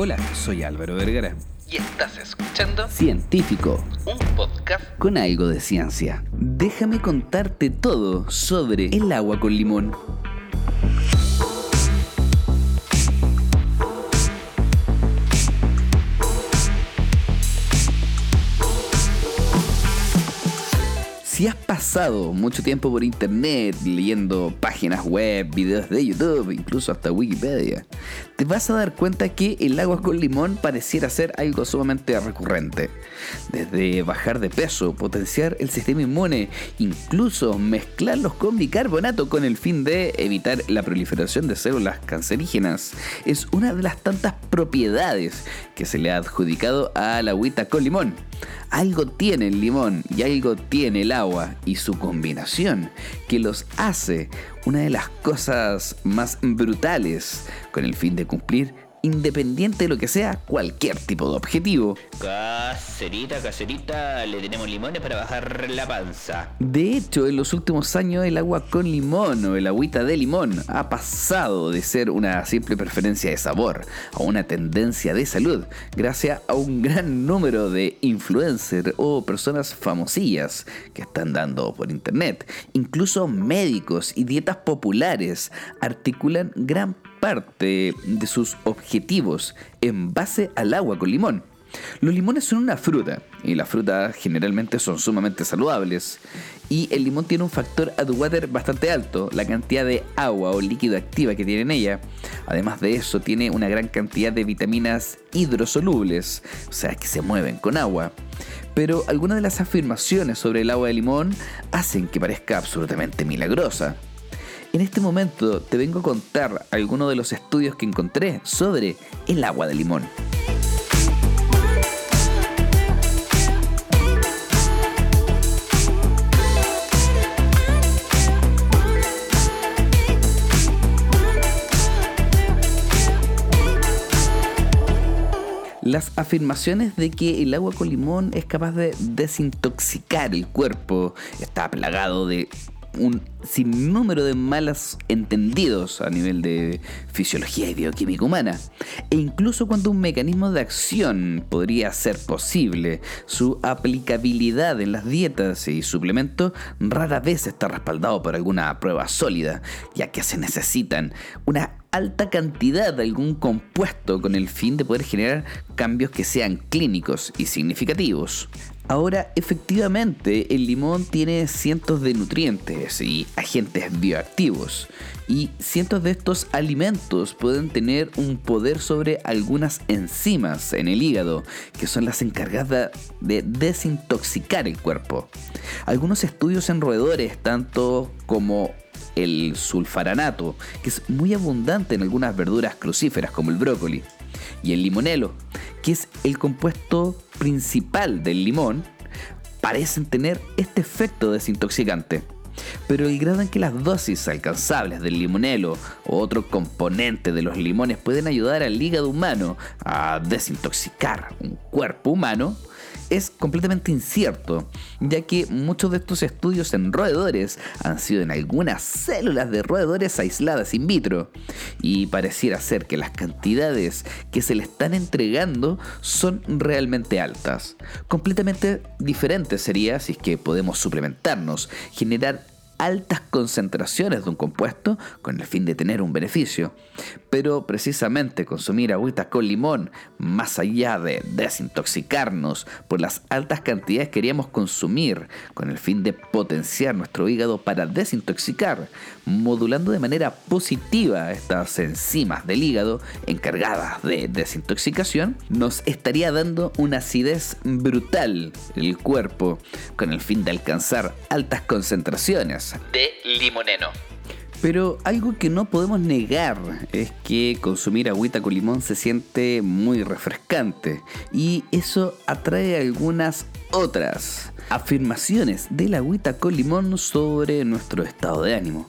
Hola, soy Álvaro Vergara. Y estás escuchando Científico, un podcast con algo de ciencia. Déjame contarte todo sobre el agua con limón. Si has pasado mucho tiempo por internet leyendo páginas web, videos de YouTube, incluso hasta Wikipedia, te vas a dar cuenta que el agua con limón pareciera ser algo sumamente recurrente. Desde bajar de peso, potenciar el sistema inmune, incluso mezclarlos con bicarbonato con el fin de evitar la proliferación de células cancerígenas, es una de las tantas propiedades que se le ha adjudicado a la agüita con limón. Algo tiene el limón y algo tiene el agua y su combinación que los hace una de las cosas más brutales con el fin de cumplir independiente de lo que sea cualquier tipo de objetivo. Cacerita, cacerita, le tenemos limones para bajar la panza. De hecho, en los últimos años el agua con limón o el agüita de limón ha pasado de ser una simple preferencia de sabor a una tendencia de salud, gracias a un gran número de influencers o personas famosillas que están dando por internet. Incluso médicos y dietas populares articulan gran parte de sus objetivos en base al agua con limón. Los limones son una fruta y las frutas generalmente son sumamente saludables y el limón tiene un factor water bastante alto, la cantidad de agua o líquido activa que tiene en ella. Además de eso tiene una gran cantidad de vitaminas hidrosolubles, o sea que se mueven con agua. Pero algunas de las afirmaciones sobre el agua de limón hacen que parezca absolutamente milagrosa. En este momento te vengo a contar algunos de los estudios que encontré sobre el agua de limón. Las afirmaciones de que el agua con limón es capaz de desintoxicar el cuerpo está plagado de un sinnúmero de malos entendidos a nivel de fisiología y bioquímica humana. E incluso cuando un mecanismo de acción podría ser posible, su aplicabilidad en las dietas y suplementos rara vez está respaldado por alguna prueba sólida, ya que se necesitan una alta cantidad de algún compuesto con el fin de poder generar cambios que sean clínicos y significativos. Ahora, efectivamente, el limón tiene cientos de nutrientes y agentes bioactivos, y cientos de estos alimentos pueden tener un poder sobre algunas enzimas en el hígado, que son las encargadas de desintoxicar el cuerpo. Algunos estudios en roedores, tanto como el sulfaranato, que es muy abundante en algunas verduras crucíferas como el brócoli, y el limonelo, que es el compuesto principal del limón, parecen tener este efecto desintoxicante. Pero el grado en que las dosis alcanzables del limonelo o otro componente de los limones pueden ayudar al hígado humano a desintoxicar un cuerpo humano es completamente incierto, ya que muchos de estos estudios en roedores han sido en algunas células de roedores aisladas in vitro, y pareciera ser que las cantidades que se le están entregando son realmente altas. Completamente diferente sería si es que podemos suplementarnos, generar altas concentraciones de un compuesto con el fin de tener un beneficio. Pero precisamente consumir agüita con limón, más allá de desintoxicarnos por las altas cantidades que queríamos consumir con el fin de potenciar nuestro hígado para desintoxicar, modulando de manera positiva estas enzimas del hígado encargadas de desintoxicación, nos estaría dando una acidez brutal el cuerpo con el fin de alcanzar altas concentraciones de limoneno. Pero algo que no podemos negar es que consumir agüita con limón se siente muy refrescante y eso atrae algunas otras afirmaciones de la agüita con limón sobre nuestro estado de ánimo.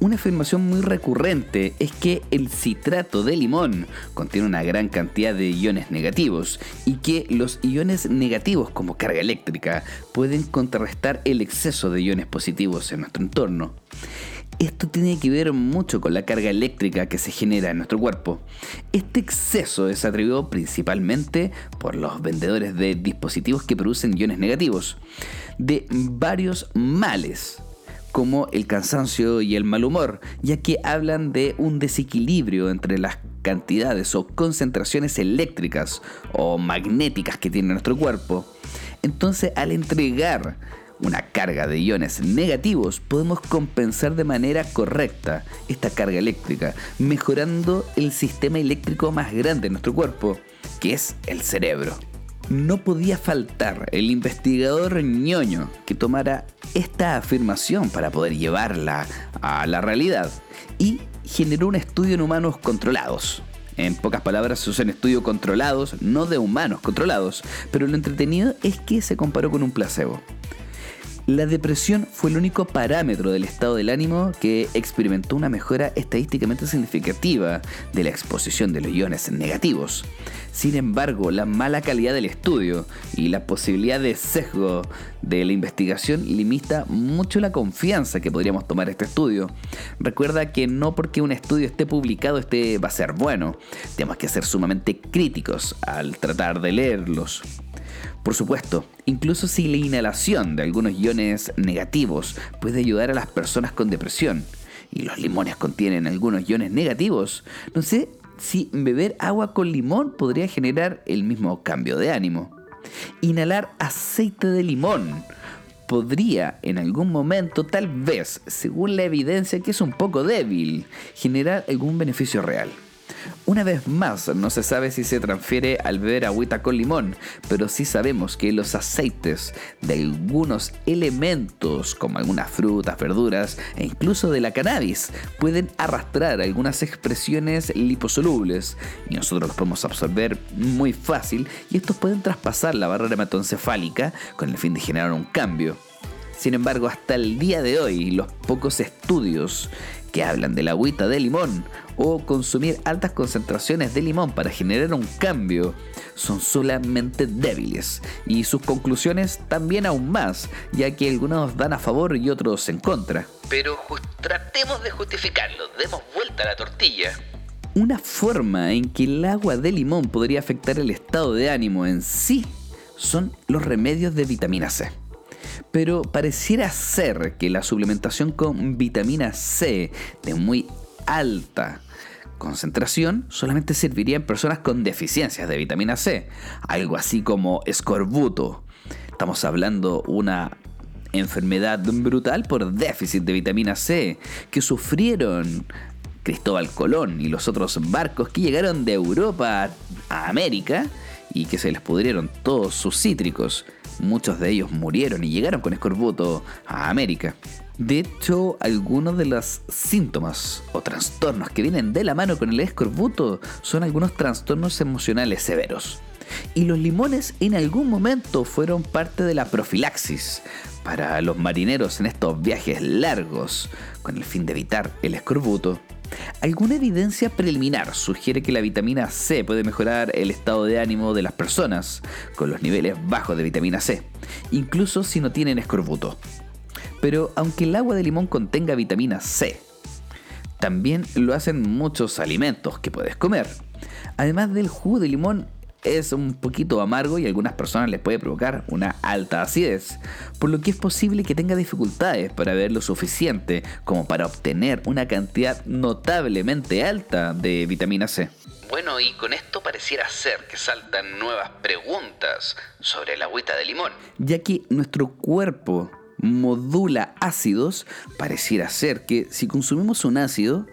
Una afirmación muy recurrente es que el citrato de limón contiene una gran cantidad de iones negativos y que los iones negativos como carga eléctrica pueden contrarrestar el exceso de iones positivos en nuestro entorno. Esto tiene que ver mucho con la carga eléctrica que se genera en nuestro cuerpo. Este exceso es atribuido principalmente por los vendedores de dispositivos que producen iones negativos, de varios males, como el cansancio y el mal humor, ya que hablan de un desequilibrio entre las cantidades o concentraciones eléctricas o magnéticas que tiene nuestro cuerpo. Entonces, al entregar una carga de iones negativos, podemos compensar de manera correcta esta carga eléctrica, mejorando el sistema eléctrico más grande de nuestro cuerpo, que es el cerebro. No podía faltar el investigador ñoño que tomara esta afirmación para poder llevarla a la realidad y generó un estudio en humanos controlados. En pocas palabras, se usan estudios controlados, no de humanos controlados, pero lo entretenido es que se comparó con un placebo. La depresión fue el único parámetro del estado del ánimo que experimentó una mejora estadísticamente significativa de la exposición de los iones negativos. Sin embargo, la mala calidad del estudio y la posibilidad de sesgo de la investigación limita mucho la confianza que podríamos tomar este estudio. Recuerda que no porque un estudio esté publicado este va a ser bueno. Tenemos que ser sumamente críticos al tratar de leerlos. Por supuesto, incluso si la inhalación de algunos iones negativos puede ayudar a las personas con depresión, y los limones contienen algunos iones negativos, no sé si beber agua con limón podría generar el mismo cambio de ánimo. Inhalar aceite de limón podría en algún momento, tal vez, según la evidencia que es un poco débil, generar algún beneficio real. Una vez más, no se sabe si se transfiere al beber agüita con limón, pero sí sabemos que los aceites de algunos elementos, como algunas frutas, verduras e incluso de la cannabis, pueden arrastrar algunas expresiones liposolubles y nosotros los podemos absorber muy fácil y estos pueden traspasar la barrera hematoencefálica con el fin de generar un cambio. Sin embargo, hasta el día de hoy, los pocos estudios que hablan de la agüita de limón o consumir altas concentraciones de limón para generar un cambio son solamente débiles y sus conclusiones también aún más, ya que algunos dan a favor y otros en contra. Pero tratemos de justificarlo, demos vuelta a la tortilla. Una forma en que el agua de limón podría afectar el estado de ánimo en sí son los remedios de vitamina C pero pareciera ser que la suplementación con vitamina C de muy alta concentración solamente serviría en personas con deficiencias de vitamina C, algo así como escorbuto. Estamos hablando una enfermedad brutal por déficit de vitamina C que sufrieron Cristóbal Colón y los otros barcos que llegaron de Europa a América y que se les pudrieron todos sus cítricos. Muchos de ellos murieron y llegaron con escorbuto a América. De hecho, algunos de los síntomas o trastornos que vienen de la mano con el escorbuto son algunos trastornos emocionales severos. Y los limones en algún momento fueron parte de la profilaxis para los marineros en estos viajes largos con el fin de evitar el escorbuto. Alguna evidencia preliminar sugiere que la vitamina C puede mejorar el estado de ánimo de las personas con los niveles bajos de vitamina C, incluso si no tienen escorbuto. Pero aunque el agua de limón contenga vitamina C, también lo hacen muchos alimentos que puedes comer. Además del jugo de limón, es un poquito amargo y a algunas personas les puede provocar una alta acidez, por lo que es posible que tenga dificultades para ver lo suficiente como para obtener una cantidad notablemente alta de vitamina C. Bueno, y con esto pareciera ser que saltan nuevas preguntas sobre la agüita de limón. Ya que nuestro cuerpo modula ácidos, pareciera ser que si consumimos un ácido,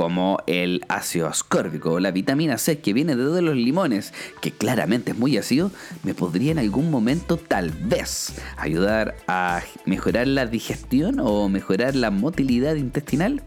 como el ácido ascórbico o la vitamina C que viene de los limones, que claramente es muy ácido, me podría en algún momento tal vez ayudar a mejorar la digestión o mejorar la motilidad intestinal.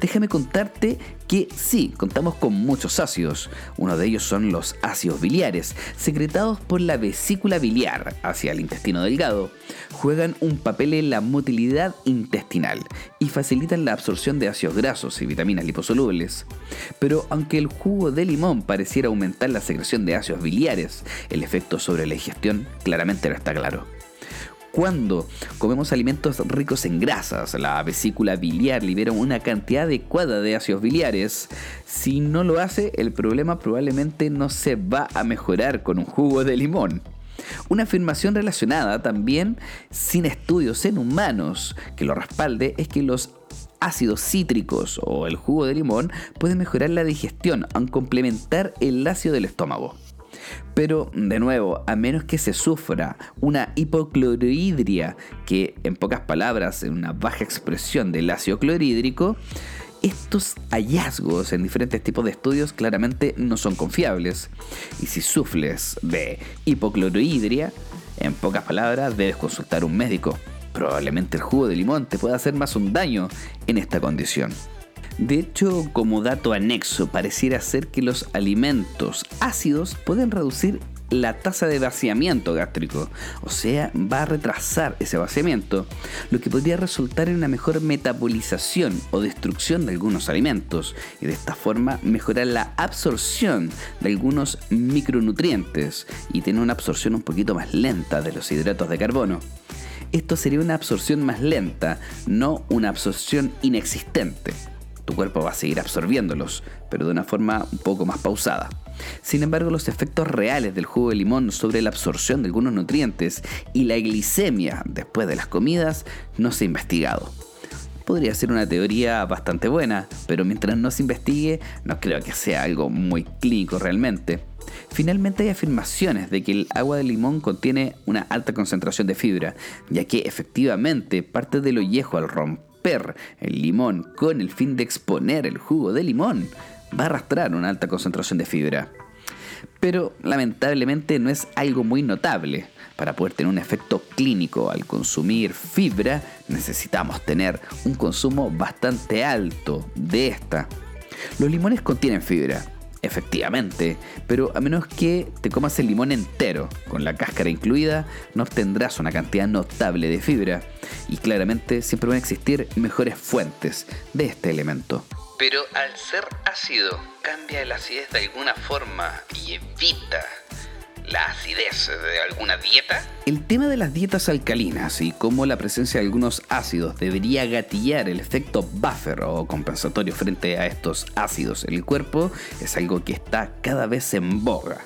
Déjame contarte que sí, contamos con muchos ácidos. Uno de ellos son los ácidos biliares, secretados por la vesícula biliar hacia el intestino delgado. Juegan un papel en la motilidad intestinal y facilitan la absorción de ácidos grasos y vitaminas liposolubles. Pero aunque el jugo de limón pareciera aumentar la secreción de ácidos biliares, el efecto sobre la digestión claramente no está claro. Cuando comemos alimentos ricos en grasas, la vesícula biliar libera una cantidad adecuada de ácidos biliares. Si no lo hace, el problema probablemente no se va a mejorar con un jugo de limón. Una afirmación relacionada también sin estudios en humanos que lo respalde es que los ácidos cítricos o el jugo de limón pueden mejorar la digestión, aunque complementar el ácido del estómago. Pero, de nuevo, a menos que se sufra una hipocloridria, que en pocas palabras es una baja expresión del ácido clorhídrico, estos hallazgos en diferentes tipos de estudios claramente no son confiables. Y si sufres de hipocloridria, en pocas palabras, debes consultar a un médico. Probablemente el jugo de limón te pueda hacer más un daño en esta condición. De hecho, como dato anexo, pareciera ser que los alimentos ácidos pueden reducir la tasa de vaciamiento gástrico, o sea, va a retrasar ese vaciamiento, lo que podría resultar en una mejor metabolización o destrucción de algunos alimentos y de esta forma mejorar la absorción de algunos micronutrientes y tener una absorción un poquito más lenta de los hidratos de carbono. Esto sería una absorción más lenta, no una absorción inexistente tu cuerpo va a seguir absorbiéndolos, pero de una forma un poco más pausada. Sin embargo, los efectos reales del jugo de limón sobre la absorción de algunos nutrientes y la glicemia después de las comidas no se ha investigado. Podría ser una teoría bastante buena, pero mientras no se investigue, no creo que sea algo muy clínico realmente. Finalmente hay afirmaciones de que el agua de limón contiene una alta concentración de fibra, ya que efectivamente parte de lo viejo al romper el limón con el fin de exponer el jugo de limón va a arrastrar una alta concentración de fibra. Pero lamentablemente no es algo muy notable. Para poder tener un efecto clínico al consumir fibra necesitamos tener un consumo bastante alto de esta. Los limones contienen fibra, efectivamente, pero a menos que te comas el limón entero, con la cáscara incluida, no obtendrás una cantidad notable de fibra y claramente siempre van a existir mejores fuentes de este elemento. Pero al ser ácido, cambia la acidez de alguna forma y evita la acidez de alguna dieta? El tema de las dietas alcalinas y cómo la presencia de algunos ácidos debería gatillar el efecto buffer o compensatorio frente a estos ácidos en el cuerpo es algo que está cada vez en boga.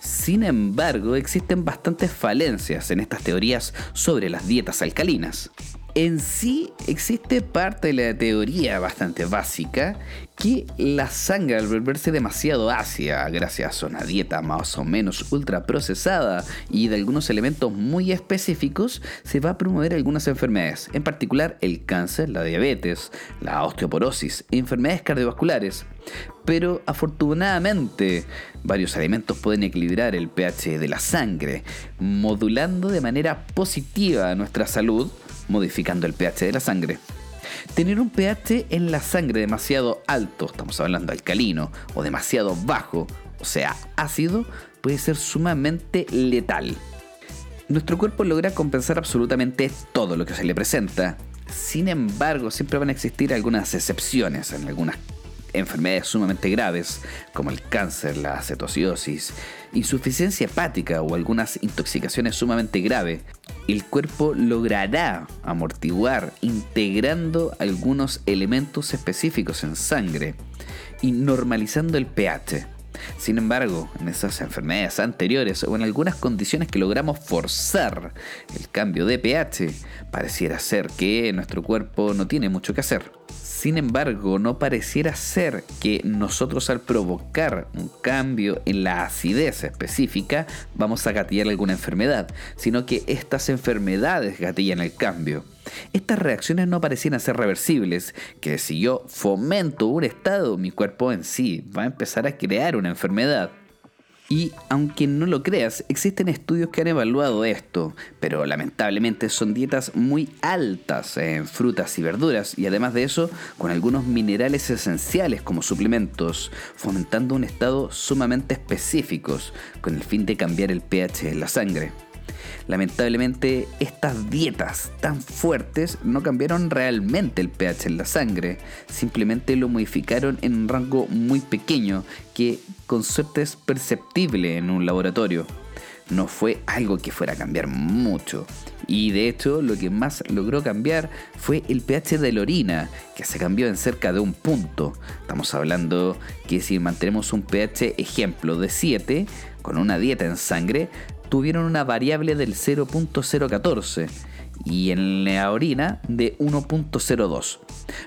Sin embargo, existen bastantes falencias en estas teorías sobre las dietas alcalinas. En sí existe parte de la teoría bastante básica que la sangre al volverse demasiado ácida gracias a una dieta más o menos ultra procesada y de algunos elementos muy específicos se va a promover algunas enfermedades, en particular el cáncer, la diabetes, la osteoporosis, enfermedades cardiovasculares. Pero afortunadamente varios alimentos pueden equilibrar el pH de la sangre, modulando de manera positiva nuestra salud modificando el pH de la sangre. Tener un pH en la sangre demasiado alto, estamos hablando alcalino, o demasiado bajo, o sea, ácido, puede ser sumamente letal. Nuestro cuerpo logra compensar absolutamente todo lo que se le presenta. Sin embargo, siempre van a existir algunas excepciones en algunas enfermedades sumamente graves, como el cáncer, la cetosis, insuficiencia hepática o algunas intoxicaciones sumamente graves, el cuerpo logrará amortiguar integrando algunos elementos específicos en sangre y normalizando el pH. Sin embargo, en esas enfermedades anteriores o en algunas condiciones que logramos forzar el cambio de pH, pareciera ser que nuestro cuerpo no tiene mucho que hacer. Sin embargo, no pareciera ser que nosotros al provocar un cambio en la acidez específica vamos a gatillar alguna enfermedad, sino que estas enfermedades gatillan el cambio. Estas reacciones no parecieran ser reversibles, que si yo fomento un estado, mi cuerpo en sí va a empezar a crear una enfermedad. Y aunque no lo creas, existen estudios que han evaluado esto, pero lamentablemente son dietas muy altas en frutas y verduras y además de eso con algunos minerales esenciales como suplementos, fomentando un estado sumamente específicos con el fin de cambiar el pH en la sangre. Lamentablemente, estas dietas tan fuertes no cambiaron realmente el pH en la sangre, simplemente lo modificaron en un rango muy pequeño que con suerte es perceptible en un laboratorio. no fue algo que fuera a cambiar mucho. Y de hecho lo que más logró cambiar fue el pH de la orina, que se cambió en cerca de un punto. Estamos hablando que si mantenemos un pH ejemplo de 7, con una dieta en sangre, tuvieron una variable del 0.014 y en la orina de 1.02.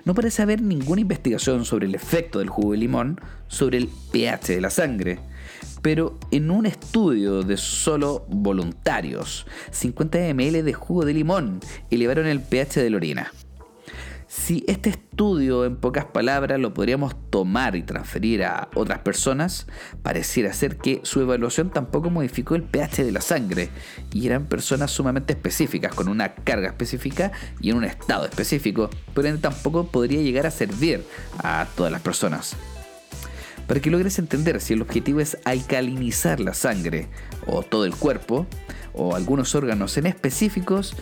No parece haber ninguna investigación sobre el efecto del jugo de limón sobre el pH de la sangre pero en un estudio de solo voluntarios, 50 ml de jugo de limón elevaron el pH de la orina. Si este estudio, en pocas palabras, lo podríamos tomar y transferir a otras personas, pareciera ser que su evaluación tampoco modificó el pH de la sangre y eran personas sumamente específicas, con una carga específica y en un estado específico, pero tampoco podría llegar a servir a todas las personas. Para que logres entender si el objetivo es alcalinizar la sangre o todo el cuerpo o algunos órganos en específicos,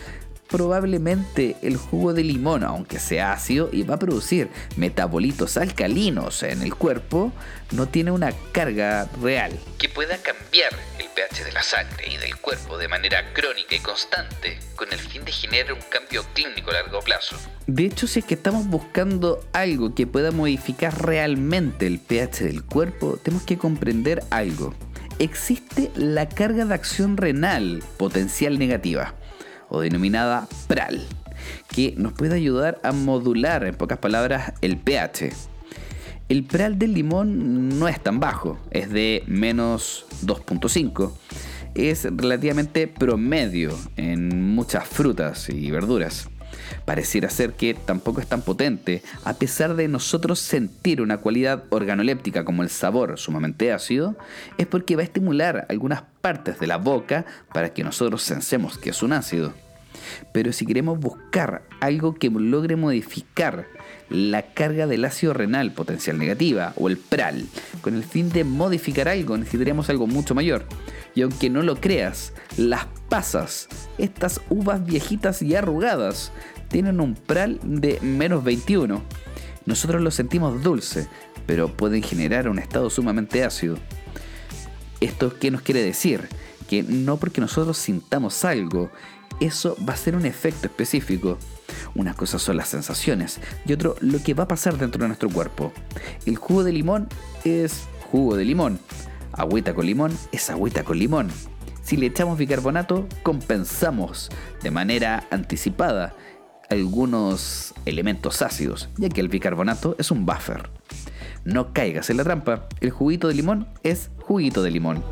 probablemente el jugo de limón, aunque sea ácido y va a producir metabolitos alcalinos en el cuerpo, no tiene una carga real. Que pueda cambiar el pH de la sangre y del cuerpo de manera crónica y constante, con el fin de generar un cambio clínico a largo plazo. De hecho, si es que estamos buscando algo que pueda modificar realmente el pH del cuerpo, tenemos que comprender algo. Existe la carga de acción renal potencial negativa o denominada PRAL, que nos puede ayudar a modular, en pocas palabras, el pH. El PRAL del limón no es tan bajo, es de menos 2.5. Es relativamente promedio en muchas frutas y verduras. Pareciera ser que tampoco es tan potente, a pesar de nosotros sentir una cualidad organoléptica como el sabor sumamente ácido, es porque va a estimular algunas partes de la boca para que nosotros sensemos que es un ácido. Pero si queremos buscar algo que logre modificar la carga del ácido renal potencial negativa o el PRAL, con el fin de modificar algo, necesitaríamos algo mucho mayor. Y aunque no lo creas, las pasas, estas uvas viejitas y arrugadas, tienen un PRAL de menos 21. Nosotros lo sentimos dulce, pero pueden generar un estado sumamente ácido. ¿Esto qué nos quiere decir? Que no porque nosotros sintamos algo, eso va a ser un efecto específico. Una cosa son las sensaciones y otro lo que va a pasar dentro de nuestro cuerpo. El jugo de limón es jugo de limón. Agüita con limón es agüita con limón. Si le echamos bicarbonato, compensamos de manera anticipada algunos elementos ácidos, ya que el bicarbonato es un buffer. No caigas en la trampa, el juguito de limón es juguito de limón.